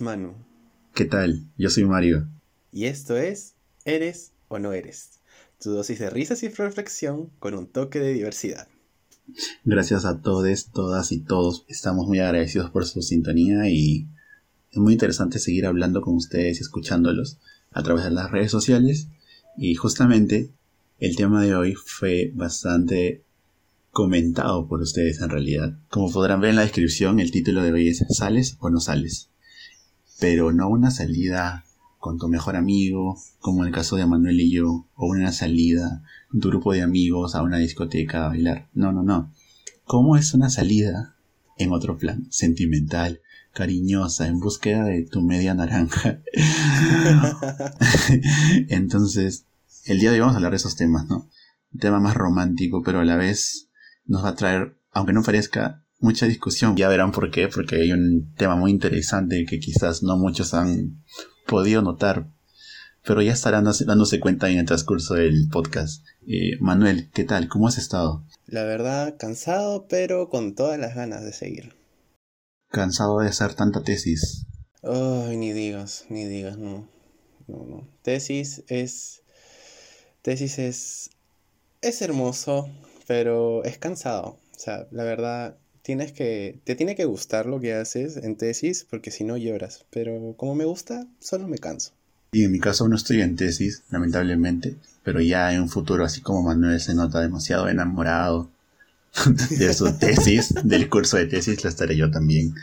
Manu. ¿Qué tal? Yo soy Mario. Y esto es Eres o no eres. Tu dosis de risas y reflexión con un toque de diversidad. Gracias a todos, todas y todos. Estamos muy agradecidos por su sintonía y es muy interesante seguir hablando con ustedes y escuchándolos a través de las redes sociales. Y justamente el tema de hoy fue bastante comentado por ustedes en realidad. Como podrán ver en la descripción, el título de hoy es ¿Sales o no sales? Pero no una salida con tu mejor amigo, como en el caso de Manuel y yo, o una salida tu grupo de amigos a una discoteca a bailar. No, no, no. ¿Cómo es una salida en otro plan? Sentimental, cariñosa, en búsqueda de tu media naranja. Entonces, el día de hoy vamos a hablar de esos temas, ¿no? Un tema más romántico, pero a la vez nos va a traer, aunque no parezca, mucha discusión. Ya verán por qué, porque hay un tema muy interesante que quizás no muchos han podido notar, pero ya estarán dándose cuenta en el transcurso del podcast. Eh, Manuel, ¿qué tal? ¿Cómo has estado? La verdad, cansado, pero con todas las ganas de seguir. ¿Cansado de hacer tanta tesis? Ay, ni digas, ni digas, no. No, no. Tesis es. Tesis es. Es hermoso, pero es cansado. O sea, la verdad, tienes que. Te tiene que gustar lo que haces en tesis, porque si no lloras. Pero como me gusta, solo me canso. Y en mi caso no estoy en tesis, lamentablemente, pero ya en un futuro, así como Manuel se nota demasiado enamorado de su tesis, del curso de tesis, lo estaré yo también.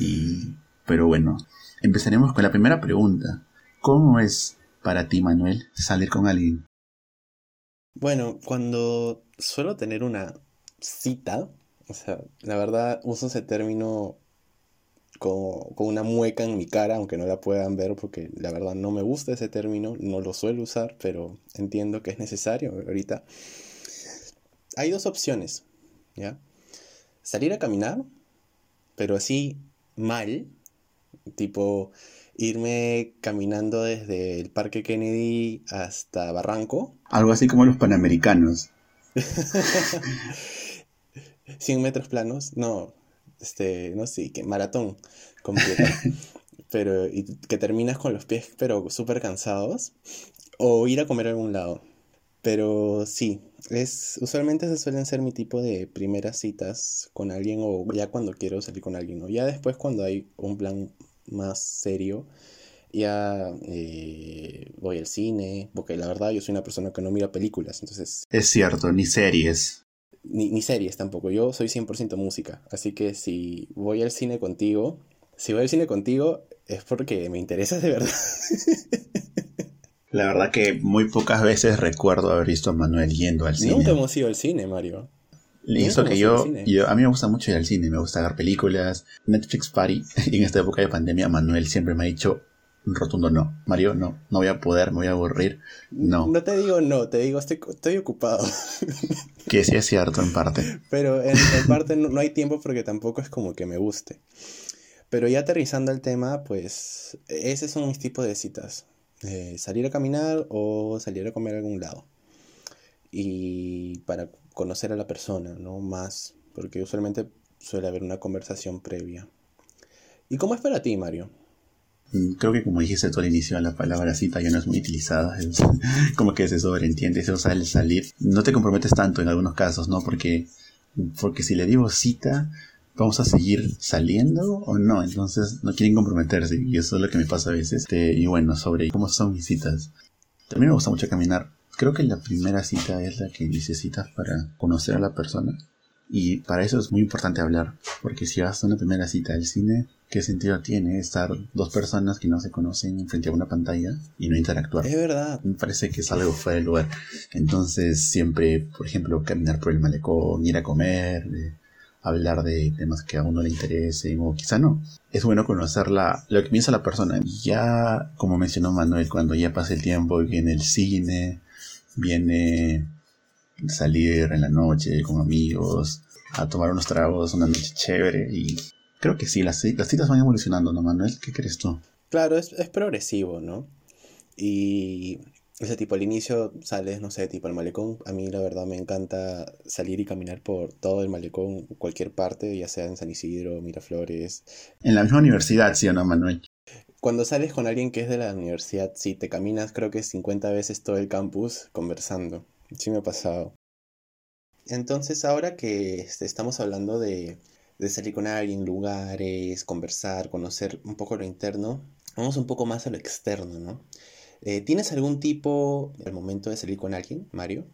Y, pero bueno, empezaremos con la primera pregunta. ¿Cómo es para ti, Manuel, salir con alguien? Bueno, cuando suelo tener una cita, o sea, la verdad uso ese término con, con, una mueca en mi cara, aunque no la puedan ver porque la verdad no me gusta ese término, no lo suelo usar, pero entiendo que es necesario ahorita. Hay dos opciones, ¿ya? Salir a caminar, pero así mal, tipo irme caminando desde el Parque Kennedy hasta Barranco. Algo así como los Panamericanos. 100 metros planos, no, este, no sé, que maratón completo. pero y que terminas con los pies pero súper cansados o ir a comer a algún lado. Pero sí, es usualmente se suelen ser mi tipo de primeras citas con alguien o ya cuando quiero salir con alguien o ya después cuando hay un plan más serio ya eh, voy al cine porque la verdad yo soy una persona que no mira películas entonces es cierto ni series ni, ni series tampoco. Yo soy 100% música así que si voy al cine contigo si voy al cine contigo es porque me interesa de verdad. La verdad que muy pocas veces recuerdo haber visto a Manuel yendo al cine. Nunca hemos ido al cine, Mario. Y eso que yo, yo, a mí me gusta mucho rotundo no. Mario, no, no voy a poder, me voy a aburrir. No. No te digo no, te digo estoy, estoy ocupado. Que sí es cierto en parte. Pero en, en parte no, no hay tiempo porque tampoco es como que me guste. Pero ya aterrizando al tema, pues ese son mis tipos de citas. Eh, salir a caminar o salir a comer a algún lado. Y para conocer a la persona, ¿no? Más, porque usualmente suele haber una conversación previa. ¿Y cómo es para ti, Mario? Creo que como dijiste tú al inicio, la palabra cita ya no es muy utilizada. Como que se sobreentiende, se usa el salir. No te comprometes tanto en algunos casos, ¿no? Porque, porque si le digo cita, vamos a seguir saliendo o no. Entonces no quieren comprometerse y eso es lo que me pasa a veces. Y bueno, sobre cómo son mis citas. También me gusta mucho caminar. Creo que la primera cita es la que necesitas para conocer a la persona. Y para eso es muy importante hablar. Porque si vas a una primera cita al cine, ¿qué sentido tiene estar dos personas que no se conocen frente a una pantalla y no interactuar? Es verdad. Me parece que es algo fuera del lugar. Entonces siempre, por ejemplo, caminar por el malecón, ir a comer, eh, hablar de temas que a uno le interesen o quizá no. Es bueno conocer la, lo que piensa la persona. Ya, como mencionó Manuel, cuando ya pasa el tiempo y viene el cine, viene salir en la noche con amigos, a tomar unos tragos, una noche chévere y creo que sí, las, las citas van evolucionando, ¿no, Manuel? ¿Qué crees tú? Claro, es, es progresivo, ¿no? Y ese tipo al inicio sales, no sé, tipo al malecón. A mí la verdad me encanta salir y caminar por todo el malecón, cualquier parte, ya sea en San Isidro, Miraflores. En la misma universidad, ¿sí o no, Manuel? Cuando sales con alguien que es de la universidad, sí, te caminas creo que 50 veces todo el campus conversando. Sí me ha pasado. Entonces ahora que este, estamos hablando de, de salir con alguien, lugares, conversar, conocer un poco lo interno, vamos un poco más a lo externo, ¿no? Eh, ¿Tienes algún tipo al momento de salir con alguien, Mario?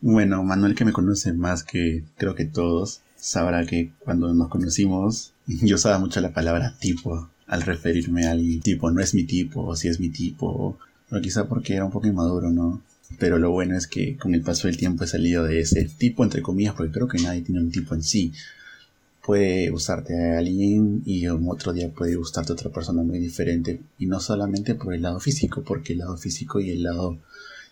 Bueno, Manuel que me conoce más que creo que todos, sabrá que cuando nos conocimos yo usaba mucho la palabra tipo al referirme a alguien. Tipo, no es mi tipo, o si es mi tipo, o quizá porque era un poco inmaduro, ¿no? Pero lo bueno es que con el paso del tiempo he salido de ese tipo, entre comillas, porque creo que nadie tiene un tipo en sí puede gustarte a alguien y otro día puede gustarte a otra persona muy diferente. Y no solamente por el lado físico, porque el lado físico y el lado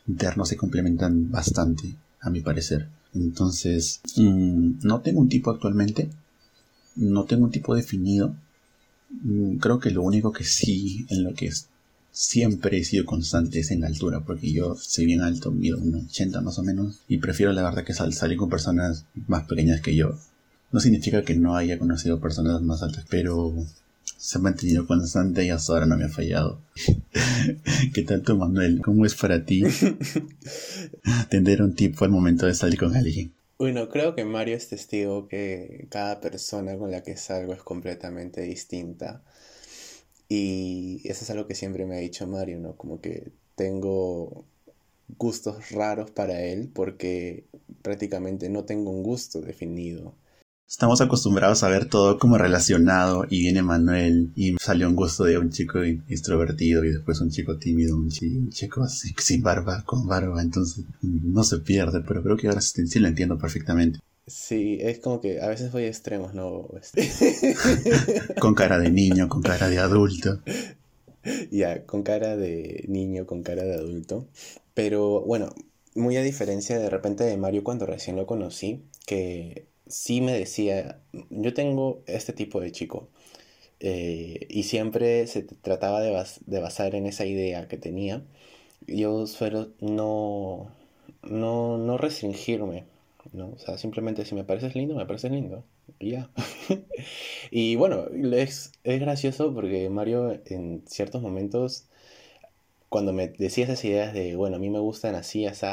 interno se complementan bastante, a mi parecer. Entonces, mm, no tengo un tipo actualmente, no tengo un tipo definido. Mm, creo que lo único que sí, en lo que siempre he sido constante es en la altura, porque yo soy bien alto, mido un 80 más o menos, y prefiero la verdad que salir con personas más pequeñas que yo no significa que no haya conocido personas más altas, pero se ha mantenido constante y hasta ahora no me ha fallado. ¿Qué tal tú, Manuel? ¿Cómo es para ti tener un tipo al momento de salir con alguien? Bueno, creo que Mario es testigo que cada persona con la que salgo es completamente distinta. Y eso es algo que siempre me ha dicho Mario, ¿no? Como que tengo gustos raros para él porque prácticamente no tengo un gusto definido. Estamos acostumbrados a ver todo como relacionado y viene Manuel y salió un gusto de un chico extrovertido y después un chico tímido, un chico, así, sin barba, con barba, entonces no se pierde, pero creo que ahora sí lo entiendo perfectamente. Sí, es como que a veces voy a extremos, ¿no? con cara de niño, con cara de adulto. Ya, con cara de niño, con cara de adulto. Pero bueno, muy a diferencia de repente de Mario cuando recién lo conocí, que sí me decía, yo tengo este tipo de chico. Eh, y siempre se trataba de, de, basar en esa idea que tenía. Yo suelo no, no, no restringirme, ¿no? O sea, simplemente si me pareces lindo, me pareces lindo. Y ya. y bueno, es, es gracioso porque Mario en ciertos momentos, cuando me decía esas ideas de, bueno, a mí me gustan así, así,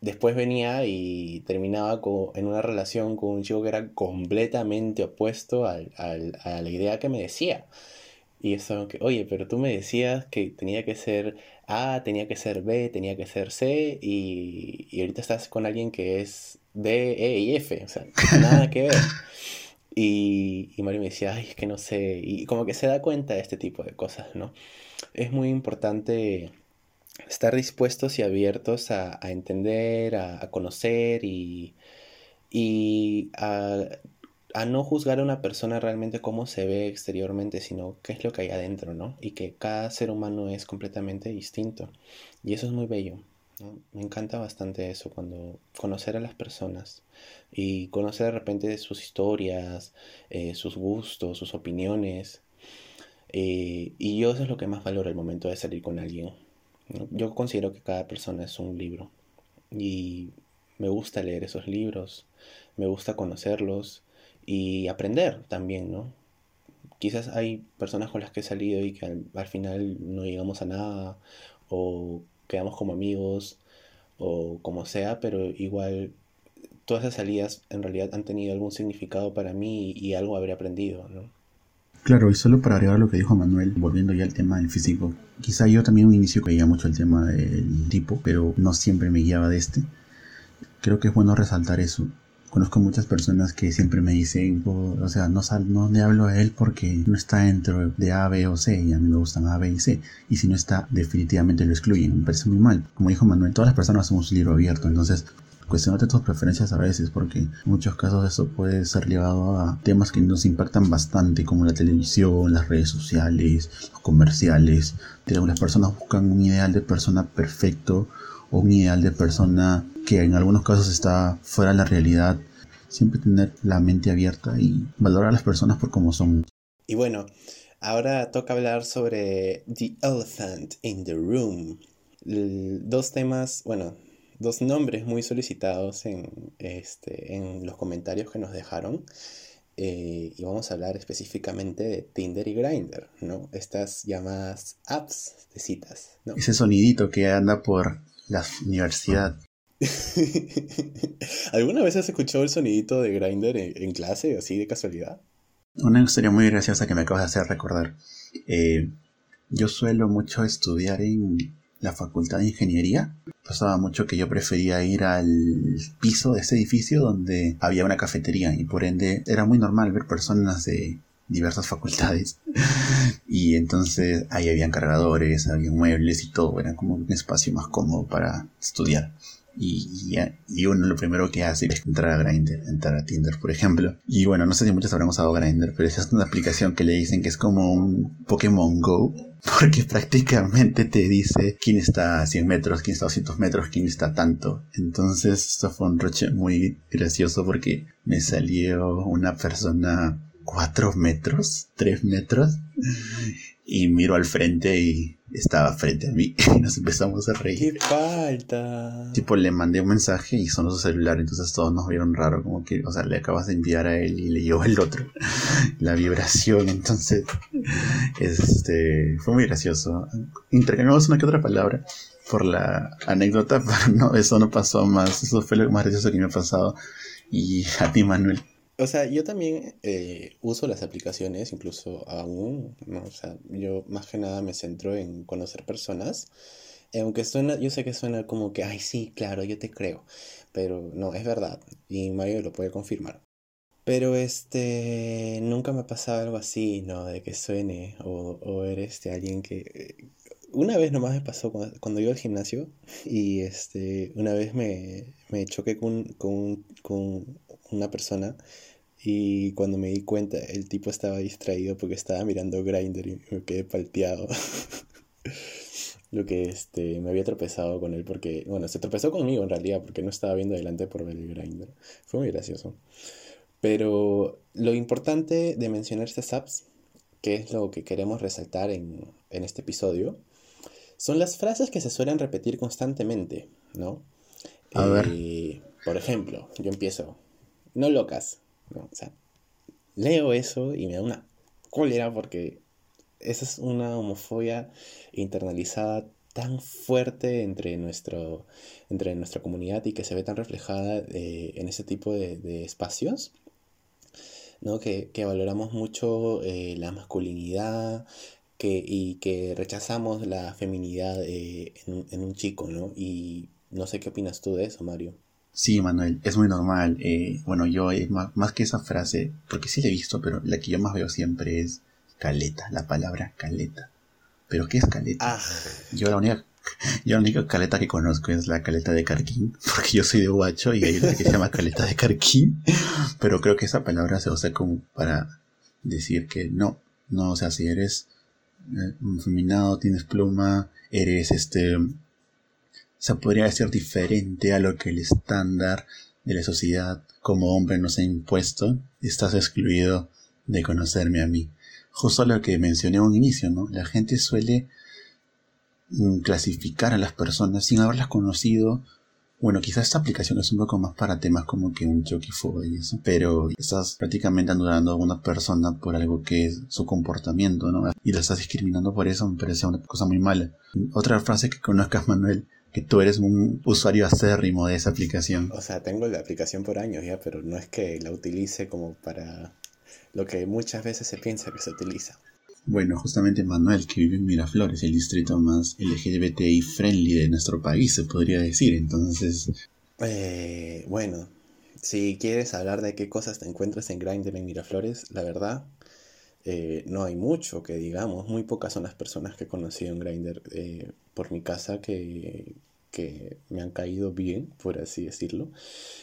después venía y terminaba en una relación con un chico que era completamente opuesto a la idea que me decía. Y eso que, oye, pero tú me decías que tenía que ser A, tenía que ser B, tenía que ser C, y, y ahorita estás con alguien que es D, E y F, o sea, nada que ver. Y, y Mario me decía, ay, es que no sé, y como que se da cuenta de este tipo de cosas, ¿no? Es muy importante estar dispuestos y abiertos a, entender, a, conocer y, y a, no juzgar a una persona realmente cómo se ve exteriormente, sino qué es lo que hay adentro, ¿no? Y que cada ser humano es completamente distinto. Y eso es muy bello. Me encanta bastante eso, cuando conocer a las personas y conocer de repente sus historias, eh, sus gustos, sus opiniones. Eh, y yo eso es lo que más valoro el momento de salir con alguien yo considero que cada persona es un libro y me gusta leer esos libros, me gusta conocerlos y aprender también, ¿no? Quizás hay personas con las que he salido y que al, final no llegamos a nada o quedamos como amigos o como sea, pero igual todas esas salidas en realidad han tenido algún significado para mí y, algo habré aprendido, ¿no? Claro, y solo para agregar lo que dijo Manuel, volviendo ya al tema del físico, quizá yo también un inicio veía mucho el tema del tipo, pero no siempre me guiaba de este. Creo que es bueno resaltar eso. Conozco muchas personas que siempre me dicen, o sea, no, sal, no le hablo a él porque no está dentro de A, B o C, y a mí me gustan A, B y C. Y si no está, definitivamente lo excluyen. Me parece muy mal. Como dijo Manuel, todas las personas somos un libro abierto, entonces cuestionarte tus preferencias a veces, porque en muchos casos eso puede ser llevado a temas que nos impactan bastante, como la televisión, las redes sociales, los comerciales. Las personas buscan un ideal de persona perfecto o un ideal de persona que en algunos casos está fuera de la realidad. Siempre tener la mente abierta y valorar a las personas por cómo son. Y bueno, ahora toca hablar sobre The Elephant in the Room, dos temas, bueno, dos nombres muy solicitados en, este, en los comentarios que nos dejaron. Eh, y vamos a hablar específicamente de Tinder y Grindr, ¿no? Estas llamadas apps de citas, ¿no? Ese sonidito que anda por la universidad. ¿Alguna vez has escuchado el sonidito de Grindr en, clase, así de casualidad? Una historia muy graciosa que me acabas de hacer recordar. Eh, yo suelo mucho estudiar en la facultad de ingeniería. Pasaba mucho que yo prefería ir al piso de ese edificio donde había una cafetería y por ende era muy normal ver personas de diversas facultades y entonces ahí habían cargadores, había muebles y todo, era como un espacio más cómodo para estudiar. Y, y, uno lo primero que hace es entrar a Grindr, entrar a Tinder, por ejemplo. Y bueno, no sé si muchos habrán usado Grindr, pero es una aplicación que le dicen que es como un Pokémon Go, porque prácticamente te dice quién está a 100 metros, quién está a 200 metros, quién está tanto. Entonces, esto fue un roche muy gracioso porque me salió una persona 4 metros, 3 metros, y miro al frente y estaba frente a mí y nos empezamos a reír. ¡Qué falta! Tipo, le mandé un mensaje y sonó su celular, entonces todos nos vieron raro, como que, o sea, le acabas de enviar a él y le llegó el otro la vibración, entonces, este, fue muy gracioso. Intercambiamos una que otra palabra por la anécdota, pero no, eso no pasó más, eso fue lo más gracioso que me ha pasado. Y a ti, Manuel. O sea, yo también eh, uso las aplicaciones, incluso aún, ¿no? O sea, yo más que nada me centro en conocer personas. Eh, aunque suena, yo sé que suena como que, ay, sí, claro, yo te creo. Pero no, es verdad. Y Mario lo puede confirmar. Pero este, nunca me ha pasado algo así, ¿no? De que suene o, o eres este, alguien que... Una vez nomás me pasó cuando, cuando iba al gimnasio y este, una vez me, me choqué con, con, con una persona y cuando me di cuenta el tipo estaba distraído porque estaba mirando Grindr y me quedé palteado. Lo que este, me había tropezado con él porque, bueno, se tropezó conmigo en realidad porque no estaba viendo adelante por ver el Grindr. Fue muy gracioso. Pero lo importante de mencionar estas apps, que es lo que queremos resaltar en, en este episodio, son las frases que se suelen repetir constantemente, ¿no? A ver. Eh, por ejemplo, yo empiezo, no locas. O sea, leo eso y me da una cólera porque esa es una homofobia internalizada tan fuerte entre, nuestro, entre nuestra comunidad y que se ve tan reflejada eh, en ese tipo de, espacios. ¿no? Que, valoramos mucho eh, la masculinidad que, y que rechazamos la feminidad eh, en, en, un chico, ¿no? Y no sé qué opinas tú de eso, Mario. Sí, Manuel, es muy normal. Eh, bueno, yo eh, más, que esa frase, porque sí la he visto, pero la que yo más veo siempre es caleta, la palabra caleta. ¿Pero qué es caleta? Ah. Yo la única yo la única caleta que conozco es la caleta de Carquín, porque yo soy de Huacho y hay una que se llama caleta de Carquín, pero creo que esa palabra se usa como para decir que no, no, o sea, si eres eh, feminado, tienes pluma, eres este sea, podría ser diferente a lo que el estándar de la sociedad como hombre nos ha impuesto, estás excluido de conocerme a mí. Justo lo que mencioné a un inicio, ¿no? La gente suele mm, clasificar a las personas sin haberlas conocido. Bueno, quizás esta aplicación es un poco más para temas como que un choque y eso, pero estás prácticamente anulando a una persona por algo que es su comportamiento, ¿no? Y la estás discriminando por eso, me parece una cosa muy mala. Otra frase que conozcas, Manuel, que tú eres un usuario acérrimo de esa aplicación. O sea, tengo la aplicación por años ya, pero no es que la utilice como para lo que muchas veces se piensa que se utiliza. Bueno, justamente Manuel, que vive en Miraflores, el distrito más LGBTI friendly de nuestro país, se podría decir. Entonces. Eh, bueno, si quieres hablar de qué cosas te encuentras en Grindr en Miraflores, la verdad, eh, no hay mucho que digamos. Muy pocas son las personas que he conocido en Grindr. Eh, por mi casa que, que me han caído bien, por así decirlo.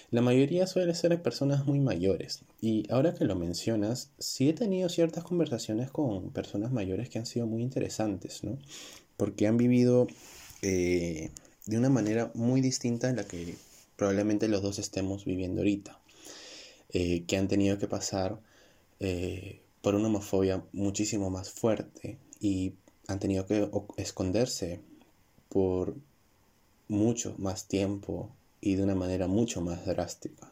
La mayoría suele ser personas muy mayores. Y ahora que lo mencionas, sí he tenido ciertas conversaciones con personas mayores que han sido muy interesantes, ¿no? Porque han vivido eh, de una manera muy distinta en la que probablemente los dos estemos viviendo ahorita. Que han tenido que pasar por una homofobia muchísimo más fuerte y han tenido que esconderse por mucho más tiempo y de una manera mucho más drástica.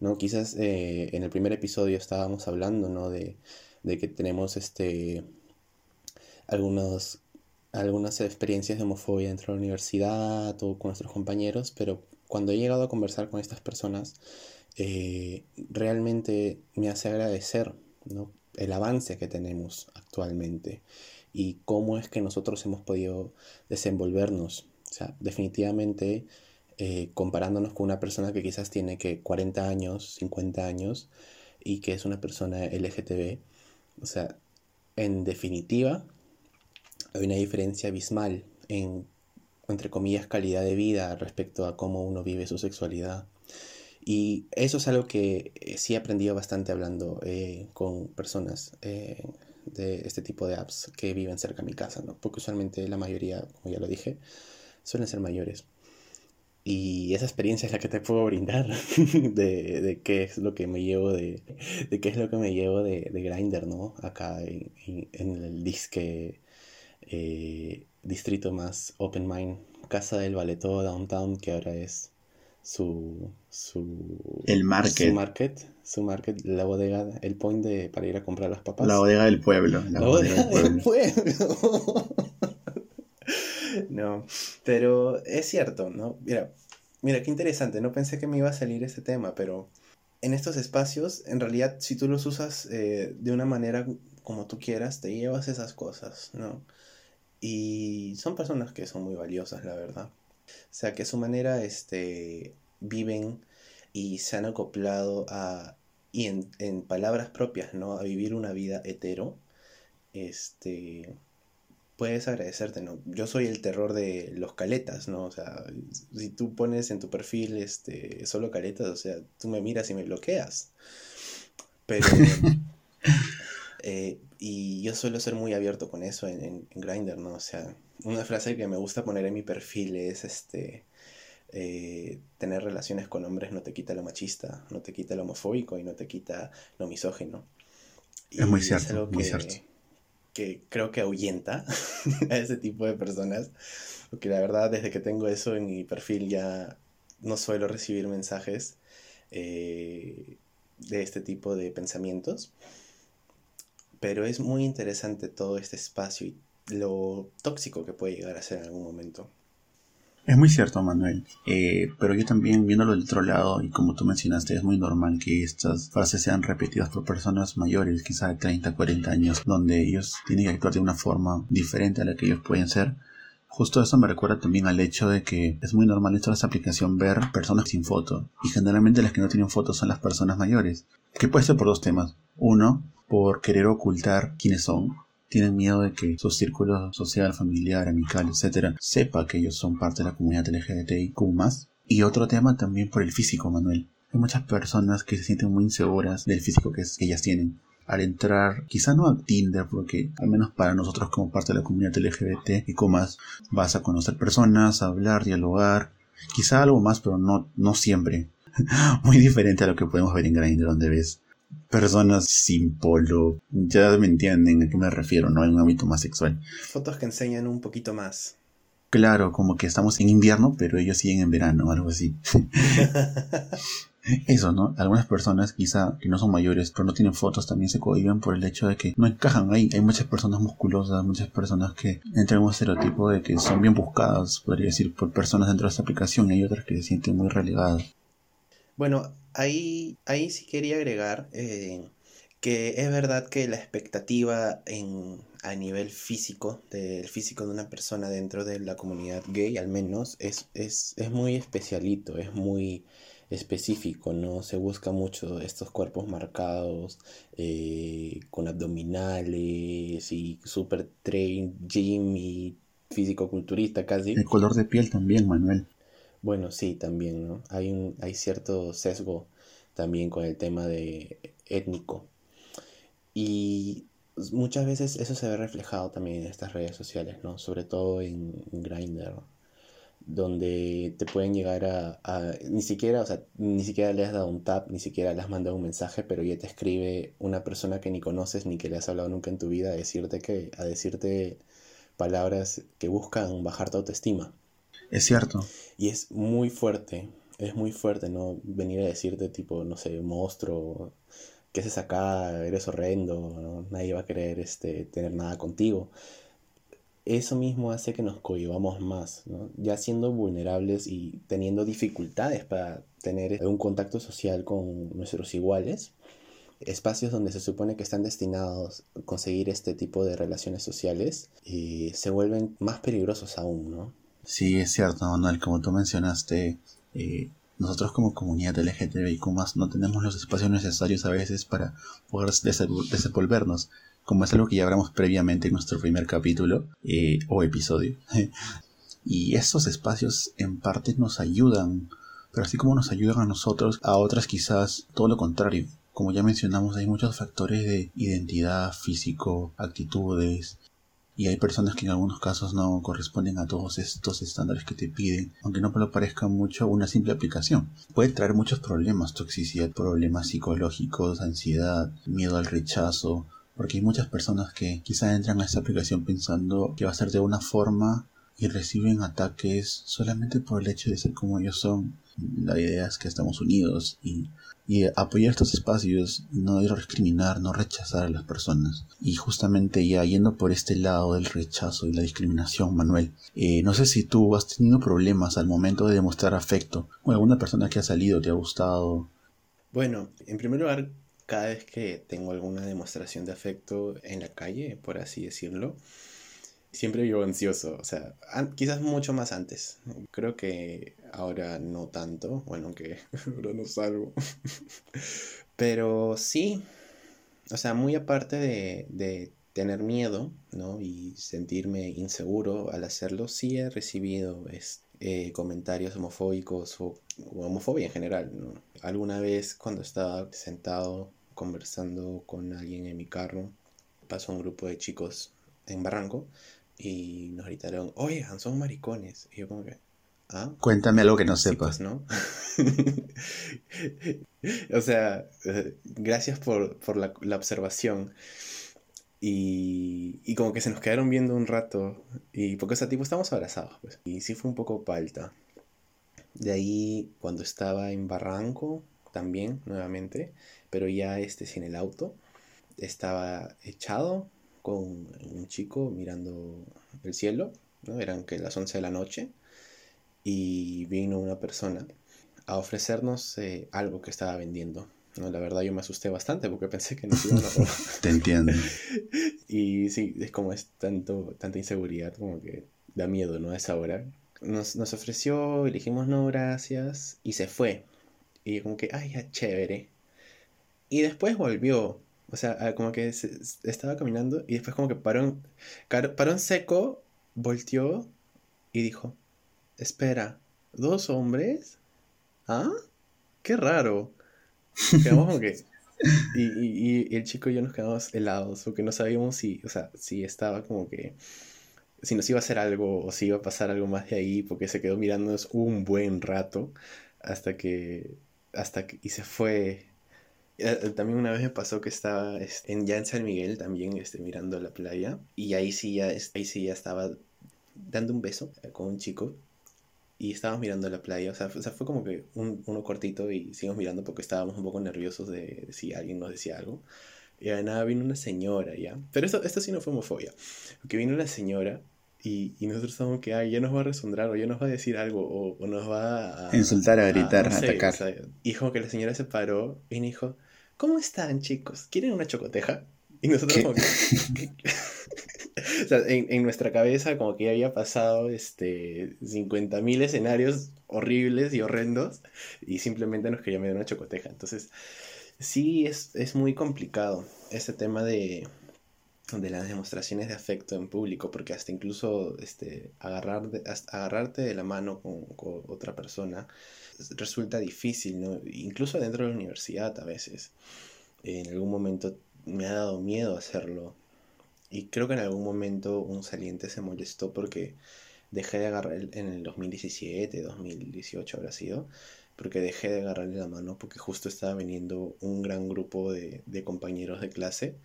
¿no? Quizás eh, en el primer episodio estábamos hablando ¿no? de, de que tenemos este, algunos, algunas experiencias de homofobia dentro de la universidad o con nuestros compañeros, pero cuando he llegado a conversar con estas personas, eh, realmente me hace agradecer ¿no? el avance que tenemos actualmente y cómo es que nosotros hemos podido desenvolvernos. O sea, definitivamente eh, comparándonos con una persona que quizás tiene que 40 años, 50 años y que es una persona LGTB, o sea, en definitiva, hay una diferencia abismal en, entre comillas, calidad de vida respecto a cómo uno vive su sexualidad. Y eso es algo que eh, sí he aprendido bastante hablando eh, con personas eh, de este tipo de apps que viven cerca de mi casa, ¿no? Porque usualmente la mayoría, como ya lo dije, suelen ser mayores. Y esa experiencia es la que te puedo brindar de, de qué es lo que me llevo de, de qué es lo que me llevo de, de Grindr, ¿no? Acá en, en, el disque distrito más open mind, Casa del Valeto Downtown, que ahora es su, su, el market. Su market, su market, la bodega, el point de, para ir a comprar las papas. La bodega del pueblo. La, bodega, del pueblo. no, pero es cierto, ¿no? Mira, mira, qué interesante, no pensé que me iba a salir ese tema, pero en estos espacios, en realidad, si tú los usas eh, de una manera como tú quieras, te llevas esas cosas, ¿no? Y son personas que son muy valiosas, la verdad. O sea, que a su manera este, viven y se han acoplado a, y en, en palabras propias, ¿no? A vivir una vida hetero. Este, puedes agradecerte, ¿no? Yo soy el terror de los caletas, ¿no? O sea, si tú pones en tu perfil este, solo caletas, o sea, tú me miras y me bloqueas. Pero... eh, y yo suelo ser muy abierto con eso en, en, en Grindr, ¿no? O sea, una frase que me gusta poner en mi perfil es este eh, tener relaciones con hombres no te quita lo machista, no te quita lo homofóbico y no te quita lo misógino. es muy cierto, muy cierto. Que creo que ahuyenta a ese tipo de personas, porque la verdad desde que tengo eso en mi perfil ya no suelo recibir mensajes eh, de este tipo de pensamientos. Pero es muy interesante todo este espacio y lo tóxico que puede llegar a ser en algún momento. Es muy cierto, Manuel. Eh, pero yo también, viéndolo del otro lado, y como tú mencionaste, es muy normal que estas frases sean repetidas por personas mayores, quizá de 30, 40 años, donde ellos tienen que actuar de una forma diferente a la que ellos pueden ser. Justo eso me recuerda también al hecho de que es muy normal en todas las aplicaciones ver personas sin foto. Y generalmente las que no tienen fotos son las personas mayores. Que puede ser por dos temas. Uno, por querer ocultar quiénes son tienen miedo de que su círculo social, familiar, amical, etcétera, sepa que ellos son parte de la comunidad LGBTIQ+. Y otro tema también por el físico, Manuel. Hay muchas personas que se sienten muy inseguras del físico que, ellas tienen. Al entrar, quizá no a Tinder, porque al menos para nosotros como parte de la comunidad LGBT y más, vas a conocer personas, hablar, dialogar, quizá algo más, pero no, no siempre. muy diferente a lo que podemos ver en Grindr, donde ves personas sin polo. Ya me entienden a qué me refiero, ¿no? En un ámbito más sexual. Fotos que enseñan un poquito más. Claro, como que estamos en invierno, pero ellos siguen en verano, algo así. Eso, ¿no? Algunas personas, quizá que no son mayores, pero no tienen fotos, también se cohiben por el hecho de que no encajan ahí. Hay muchas personas musculosas, muchas personas que entran en un estereotipo de que son bien buscadas, podría decir, por personas dentro de esta aplicación, y hay otras que se sienten muy relegadas. Bueno, ahí, ahí sí quería agregar eh, que es verdad que la expectativa en, a nivel físico, del físico de una persona dentro de la comunidad gay al menos, es, es, es muy especialito, es muy específico, ¿no? Se busca mucho estos cuerpos marcados, eh, con abdominales y super train, gym y físico-culturista casi. El color de piel también, Manuel. Bueno, sí, también, ¿no? Hay, un, hay cierto sesgo también con el tema de étnico. Y muchas veces eso se ve reflejado también en estas redes sociales, ¿no? Sobre todo en, Grindr, donde te pueden llegar a, a, ni siquiera, o sea, ni siquiera le has dado un tap, ni siquiera le has mandado un mensaje, pero ya te escribe una persona que ni conoces ni que le has hablado nunca en tu vida a decirte que, a decirte palabras que buscan bajar tu autoestima. Es cierto. Y es muy fuerte, es muy fuerte, ¿no? Venir a decirte tipo, no sé, monstruo, ¿qué haces acá? Eres horrendo, ¿no? Nadie va a querer este, tener nada contigo. Eso mismo hace que nos cohibamos más, ¿no? Ya siendo vulnerables y teniendo dificultades para tener un contacto social con nuestros iguales, espacios donde se supone que están destinados a conseguir este tipo de relaciones sociales y se vuelven más peligrosos aún, ¿no? Sí, es cierto, Manuel, como tú mencionaste, eh, nosotros como comunidad LGTBIQ no tenemos los espacios necesarios a veces para poder desenvolvernos, como es algo que ya hablamos previamente en nuestro primer capítulo eh, o episodio. y esos espacios en parte nos ayudan, pero así como nos ayudan a nosotros, a otras quizás todo lo contrario. Como ya mencionamos, hay muchos factores de identidad, físico, actitudes, y hay personas que en algunos casos no corresponden a todos estos estándares que te piden, aunque no lo parezca mucho una simple aplicación. Puede traer muchos problemas, toxicidad, problemas psicológicos, ansiedad, miedo al rechazo, porque hay muchas personas que quizá entran a esta aplicación pensando que va a ser de una forma y reciben ataques solamente por el hecho de ser como ellos son. La idea es que estamos unidos y y apoyar estos espacios, no discriminar, no rechazar a las personas. Y justamente ya yendo por este lado del rechazo y la discriminación, Manuel, eh, no sé si tú has tenido problemas al momento de demostrar afecto o alguna persona que ha salido te ha gustado. Bueno, en primer lugar, cada vez que tengo alguna demostración de afecto en la calle, por así decirlo, siempre vivo ansioso, o sea, quizás mucho más antes. Creo que ahora no tanto, bueno, que ahora no salgo. Pero sí, o sea, muy aparte de, de tener miedo, ¿no? Y sentirme inseguro al hacerlo, sí he recibido eh, comentarios homofóbicos o, homofobia en general. Alguna vez cuando estaba sentado conversando con alguien en mi carro, pasó un grupo de chicos en Barranco y nos gritaron, oigan, son maricones. Y yo como que, ¿ah? Cuéntame algo que no sepas. Pues, ¿no? o sea, eh, gracias por, la, observación. Y, y, como que se nos quedaron viendo un rato. Y porque, ese tipo, estamos abrazados, pues. Y sí fue un poco palta. De ahí, cuando estaba en Barranco, también, nuevamente, pero ya este sin el auto, estaba echado con un chico mirando el cielo, ¿no? Eran que las 11 de la noche y vino una persona a ofrecernos eh, algo que estaba vendiendo. ¿no? La verdad yo me asusté bastante porque pensé que nos iban a robar. Te entiendo. y sí, es como es tanto, tanta inseguridad como que da miedo, ¿no? A esa hora. Nos, nos ofreció, y dijimos no, gracias, y se fue. Y como que, ay, ya chévere. Y después volvió o sea, ah, como que estaba caminando y después como que paró en, paró en seco, volteó y dijo, espera, ¿dos hombres? ¿Ah? Qué raro. Quedamos como que... Y, y, y, el chico y yo nos quedamos helados porque no sabíamos si, o sea, si estaba como que... Si nos iba a hacer algo o si iba a pasar algo más de ahí porque se quedó mirándonos un buen rato hasta que... Hasta que... Y se fue también una vez me pasó que estaba en, ya en San Miguel también este, mirando la playa y ahí sí, ya, ahí sí ya estaba dando un beso eh, con un chico y estábamos mirando la playa, o sea, fue como que un, uno cortito y seguimos mirando porque estábamos un poco nerviosos de, si alguien nos decía algo. Y de nada vino una señora, ¿ya? Pero esto, esto sí no fue homofobia, porque vino una señora y, y, nosotros estábamos que, ay, ya nos va a resondrar, o ya nos va a decir algo, o, nos va a... Insultar, a gritar, a, atacar. y como que la señora se paró y dijo, ¿cómo están chicos? ¿Quieren una chocoteja? Y nosotros como que... o sea, en, nuestra cabeza como que ya había pasado este 50.000 escenarios horribles y horrendos y simplemente nos quería meter una chocoteja. Entonces, sí es, es muy complicado este tema de, de las demostraciones de afecto en público, porque hasta incluso este, agarrar agarrarte de la mano con, con, otra persona resulta difícil, incluso dentro de la universidad a veces. En algún momento me ha dado miedo hacerlo. Y creo que en algún momento un saliente se molestó porque dejé de agarrar en el 2017, 2018 habrá sido, porque dejé de agarrarle la mano porque justo estaba viniendo un gran grupo de, de compañeros de clase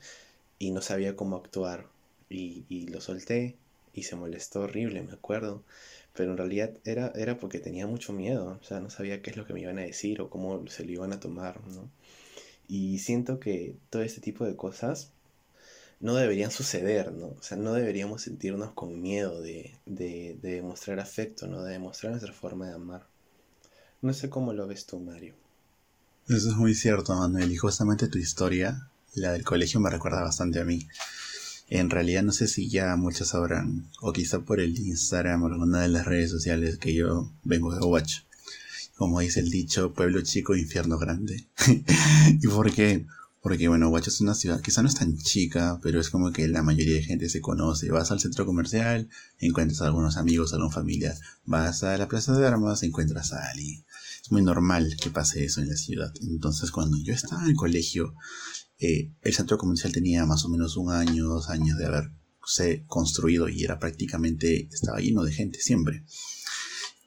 y no sabía cómo actuar. Y, y, lo solté y se molestó horrible, me acuerdo. Pero en realidad era, era porque tenía mucho miedo, o sea, no sabía qué es lo que me iban a decir o cómo se lo iban a tomar, ¿no? Y siento que todo este tipo de cosas no deberían suceder, ¿no? O sea, no deberíamos sentirnos con miedo de, de, de demostrar afecto, ¿no? De demostrar nuestra forma de amar. No sé cómo lo ves tú, Mario. Eso es muy cierto, Manuel. Y justamente tu historia, la del colegio, me recuerda bastante a mí. En realidad no sé si ya muchos sabrán, o quizá por el Instagram o alguna de las redes sociales que yo vengo de Watch. Como dice el dicho, pueblo chico, infierno grande. ¿Y por qué? Porque bueno, Huacho es una ciudad, quizá no es tan chica, pero es como que la mayoría de gente se conoce. Vas al centro comercial, encuentras a algunos amigos, a alguna familia. Vas a la plaza de armas, encuentras a alguien. Es muy normal que pase eso en la ciudad. Entonces cuando yo estaba en el colegio, eh, el centro comercial tenía más o menos un año, dos años de haberse construido y era prácticamente, estaba lleno de gente siempre.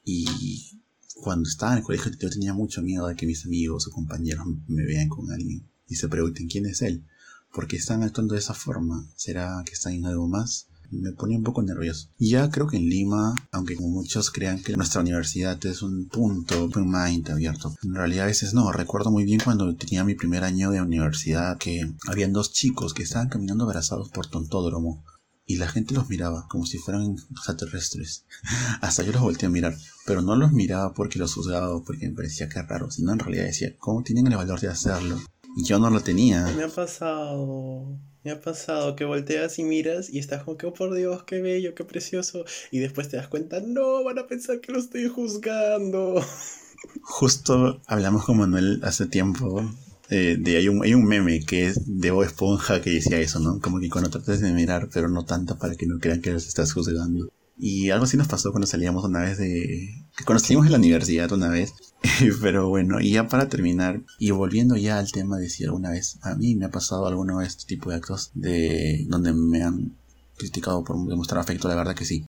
Y cuando estaba en el colegio yo tenía mucho miedo de que mis amigos o compañeros me vean con alguien y se pregunten quién es él. ¿Por qué están actuando de esa forma? ¿Será que están en algo más? Me ponía un poco nervioso. Ya creo que en Lima, aunque muchos crean que nuestra universidad es un punto, un mind abierto, en realidad a veces no. Recuerdo muy bien cuando tenía mi primer año de universidad que habían dos chicos que estaban caminando abrazados por Tontódromo y la gente los miraba como si fueran extraterrestres. Hasta yo los volteé a mirar, pero no los miraba porque los juzgaba o porque me parecía que raro, sino en realidad decía, ¿cómo tienen el valor de hacerlo? Yo no lo tenía. Me ha pasado. Me ha pasado que volteas y miras y estás como que, oh por Dios, qué bello, qué precioso. Y después te das cuenta, no, van a pensar que lo estoy juzgando. Justo hablamos con Manuel hace tiempo. Eh, de, hay, un, hay un meme que es de Bob Esponja que decía eso, ¿no? Como que cuando tratas de mirar, pero no tanto para que no crean que los estás juzgando. Y algo así nos pasó cuando salíamos una vez de... Cuando salimos de la universidad una vez. Pero bueno, y ya para terminar, y volviendo ya al tema de si alguna vez a mí me ha pasado alguna vez este tipo de actos de donde me han criticado por demostrar afecto, la verdad que sí.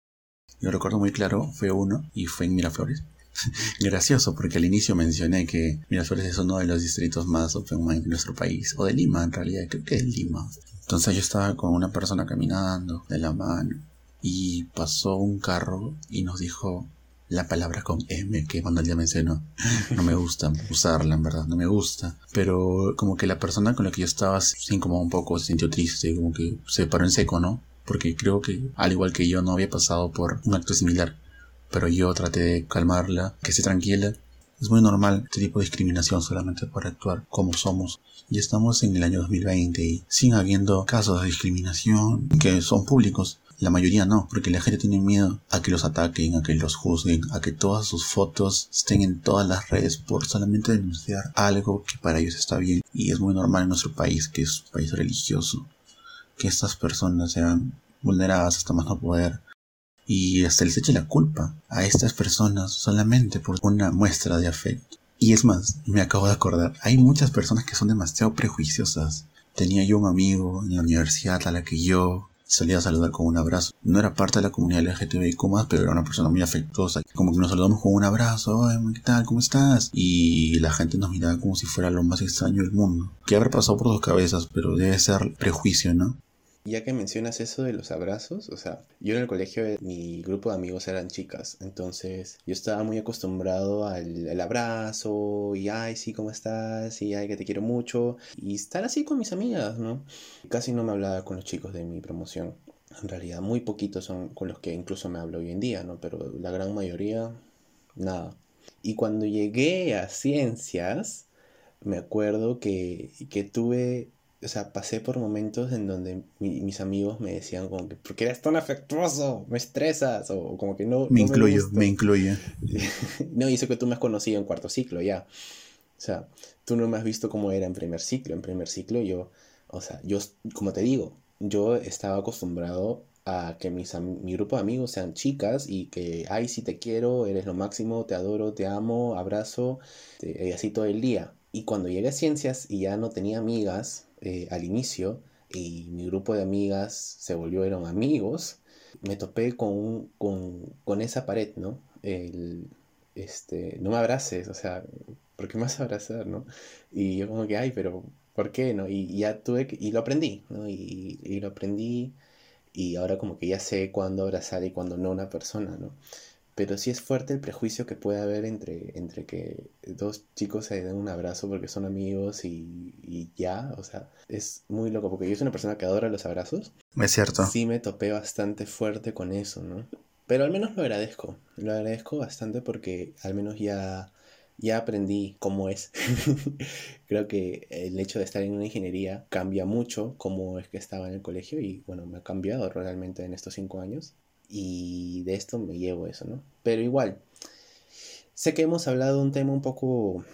Yo recuerdo muy claro, fue uno y fue en Miraflores. Gracioso, porque al inicio mencioné que Miraflores es uno de los distritos más open mind de nuestro país, o de Lima en realidad, creo que es Lima. Entonces yo estaba con una persona caminando de la mano y pasó un carro y nos dijo la palabra con M que Manuel ya mencionó. No me gusta usarla, en verdad, no me gusta. Pero como que la persona con la que yo estaba se como un poco, se sintió triste, como que se paró en seco, ¿no? Porque creo que, al igual que yo, no había pasado por un acto similar. Pero yo traté de calmarla, que esté tranquila. Es muy normal este tipo de discriminación solamente por actuar como somos. Y estamos en el año 2020 y sigue habiendo casos de discriminación que son públicos la mayoría no, porque la gente tiene miedo a que los ataquen, a que los juzguen, a que todas sus fotos estén en todas las redes por solamente denunciar algo que para ellos está bien. Y es muy normal en nuestro país, que es un país religioso, que estas personas sean vulneradas hasta más no poder. Y hasta les eche la culpa a estas personas solamente por una muestra de afecto. Y es más, me acabo de acordar, hay muchas personas que son demasiado prejuiciosas. Tenía yo un amigo en la universidad a la que yo salía a saludar con un abrazo. No era parte de la comunidad LGTBIQ+, pero era una persona muy afectuosa. Como que nos saludamos con un abrazo, ¿qué tal? ¿Cómo estás? Y la gente nos miraba como si fuera lo más extraño del mundo. Que habrá pasado por dos cabezas, pero debe ser prejuicio, ¿no? Ya que mencionas eso de los abrazos, o sea, yo en el colegio mi grupo de amigos eran chicas, entonces yo estaba muy acostumbrado al, abrazo y ay, sí, ¿cómo estás? Y ay, que te quiero mucho y estar así con mis amigas, ¿no? Casi no me hablaba con los chicos de mi promoción. En realidad, muy poquitos son con los que incluso me hablo hoy en día, ¿no? Pero la gran mayoría, nada. Y cuando llegué a ciencias, me acuerdo que, que tuve o sea, pasé por momentos en donde mis amigos me decían como que, ¿por qué eres tan afectuoso? Me estresas, o como que no... Me incluyo, me, incluyo. no, y eso que tú me has conocido en cuarto ciclo ya. O sea, tú no me has visto cómo era en primer ciclo. En primer ciclo yo, o sea, yo, como te digo, yo estaba acostumbrado a que mis, mi grupo de amigos sean chicas y que, ay, sí te quiero, eres lo máximo, te adoro, te amo, abrazo, y así todo el día. Y cuando llegué a ciencias y ya no tenía amigas, eh, al inicio y mi grupo de amigas se volvieron amigos, me topé con, con, esa pared, ¿no? El, este, no me abraces, o sea, ¿por qué me vas a abrazar, no? Y yo como que, ay, pero ¿por qué, no? Y, ya tuve que, y lo aprendí, ¿no? Y, y, lo aprendí y ahora como que ya sé cuándo abrazar y cuándo no una persona, ¿no? Pero sí es fuerte el prejuicio que puede haber entre, entre que dos chicos se den un abrazo porque son amigos y, y ya, o sea, es muy loco porque yo soy una persona que adora los abrazos. Es cierto. Sí me topé bastante fuerte con eso, ¿no? Pero al menos lo agradezco, lo agradezco bastante porque al menos ya ya aprendí cómo es. Creo que el hecho de estar en una ingeniería cambia mucho cómo es que estaba en el colegio y bueno, me ha cambiado realmente en estos cinco años y de esto me llevo eso, ¿no? Pero igual, sé que hemos hablado de un tema un poco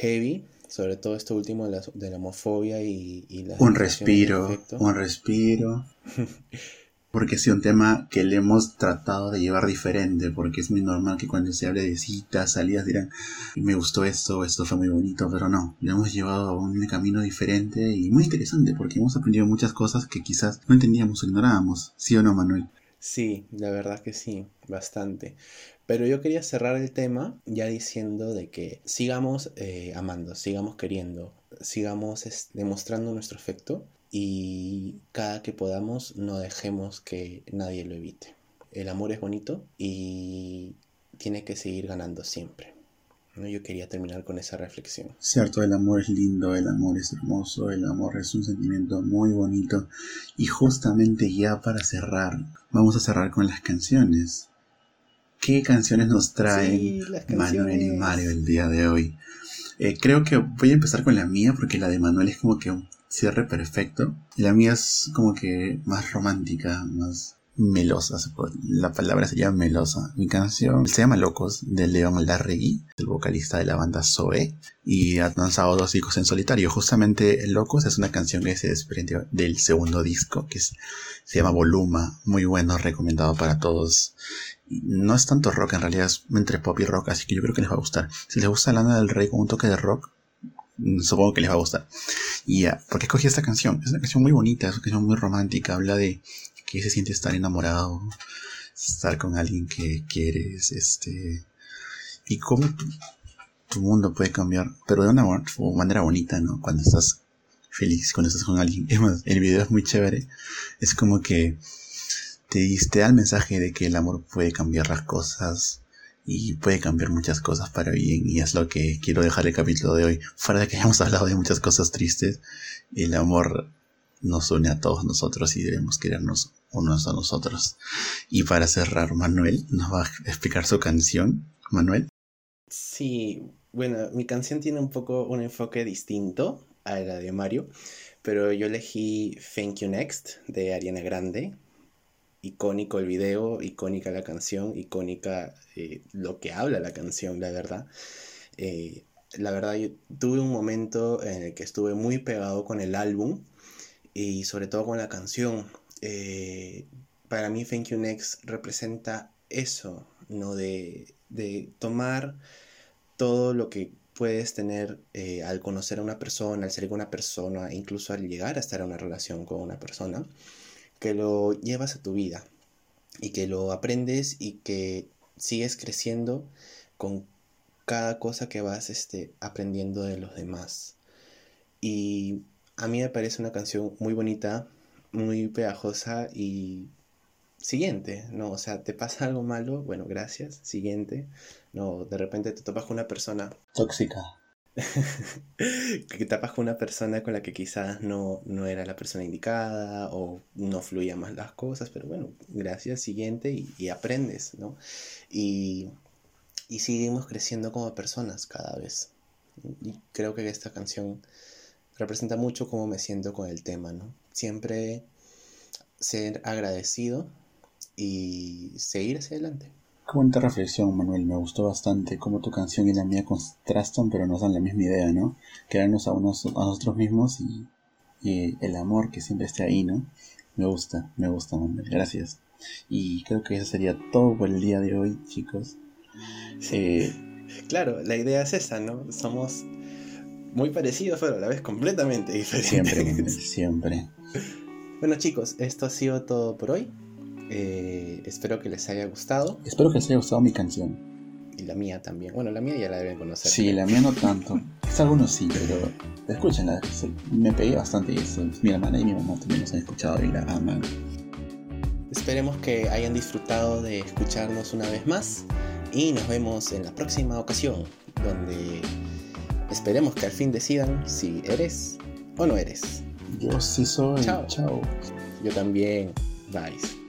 heavy, sobre todo esto último de la, de la homofobia y, y la... Un respiro, un respiro. porque es un tema que le hemos tratado de llevar diferente, porque es muy normal que cuando se hable de citas, salidas, dirán, me gustó esto, esto fue muy bonito, pero no, lo hemos llevado a un camino diferente y muy interesante, porque hemos aprendido muchas cosas que quizás no entendíamos o ignorábamos, ¿sí o no, Manuel? Sí, la verdad que sí, bastante. Pero yo quería cerrar el tema ya diciendo de que sigamos eh, amando, sigamos queriendo, sigamos demostrando nuestro afecto y cada que podamos no dejemos que nadie lo evite. El amor es bonito y tiene que seguir ganando siempre. ¿No? Yo quería terminar con esa reflexión. Cierto, el amor es lindo, el amor es hermoso, el amor es un sentimiento muy bonito. Y justamente ya para cerrar, vamos a cerrar con las canciones. ¿Qué canciones nos traen Manuel y Mario el día de hoy? Eh, creo que voy a empezar con la mía porque la de Manuel es como que un cierre perfecto. Y la mía es como que más romántica, más melosa. La palabra sería melosa. Mi canción se llama Locos de León Larregui, el vocalista de la banda Zoe, y ha lanzado dos discos en solitario. Justamente Locos es una canción que se desprende del segundo disco, que se llama Voluma, muy bueno, recomendado para todos. No es tanto rock, en realidad es entre pop y rock, así que yo creo que les va a gustar. Si les gusta Lana del Rey con un toque de rock, Mm, supongo que les va a gustar. Y ya, ¿por qué escogí esta canción? Es una canción muy bonita, es una canción muy romántica, habla de que se siente estar enamorado, estar con alguien que quieres, este, y cómo tu, mundo puede cambiar, pero de una manera bonita, ¿no? Cuando estás feliz, cuando estás con alguien. Es el video es muy chévere, es como que te, te da el mensaje de que el amor puede cambiar las cosas, y puede cambiar muchas cosas para bien y es lo que quiero dejar el capítulo de hoy. Fuera de que hayamos hablado de muchas cosas tristes, el amor nos une a todos nosotros y debemos querernos unos a nosotros. Y para cerrar, Manuel nos va a explicar su canción. Manuel. Sí, bueno, mi canción tiene un poco un enfoque distinto a la de Mario, pero yo elegí Thank You Next de Ariana Grande, icónico el video, icónica la canción, icónica eh, lo que habla la canción, la verdad. Eh, la verdad, tuve un momento en el que estuve muy pegado con el álbum y sobre todo con la canción. Eh, para mí, Thank You Next representa eso, ¿no? De, de tomar todo lo que puedes tener al conocer a una persona, al ser con una persona, incluso al llegar a estar en una relación con una persona que lo llevas a tu vida y que lo aprendes y que sigues creciendo con cada cosa que vas este, aprendiendo de los demás. Y a mí me parece una canción muy bonita, muy pegajosa y siguiente, ¿no? O sea, te pasa algo malo, bueno, gracias, siguiente. No, de repente te topas con una persona tóxica. que tapas con una persona con la que quizás no, no era la persona indicada o no fluían más las cosas, pero bueno, gracias, siguiente y, aprendes, ¿no? Y, y seguimos creciendo como personas cada vez. Y creo que esta canción representa mucho cómo me siento con el tema, ¿no? Siempre ser agradecido y seguir hacia adelante. Qué bonita reflexión, Manuel. Me gustó bastante cómo tu canción y la mía contrastan, pero nos dan la misma idea, ¿no? Quedarnos a, unos, a nosotros mismos y, el amor que siempre esté ahí, ¿no? Me gusta, me gusta, Manuel. Gracias. Y creo que eso sería todo por el día de hoy, chicos. Eh, claro, la idea es esa, ¿no? Somos muy parecidos, pero a la vez completamente diferentes. Siempre, siempre. Bueno, chicos, esto ha sido todo por hoy. Eh, espero que les haya gustado. Espero que les haya gustado mi canción. Y la mía también. Bueno, la mía ya la deben conocer. Sí, la mía no tanto. Es algunos sí, pero escúchenla. Me pegué bastante y eso. Mi hermana y mi mamá también nos han escuchado y la aman. esperemos que hayan disfrutado de escucharnos una vez más y nos vemos en la próxima ocasión, donde esperemos que al fin decidan si eres o no eres. Yo sí soy. Chao. Chao. Yo también. Bye.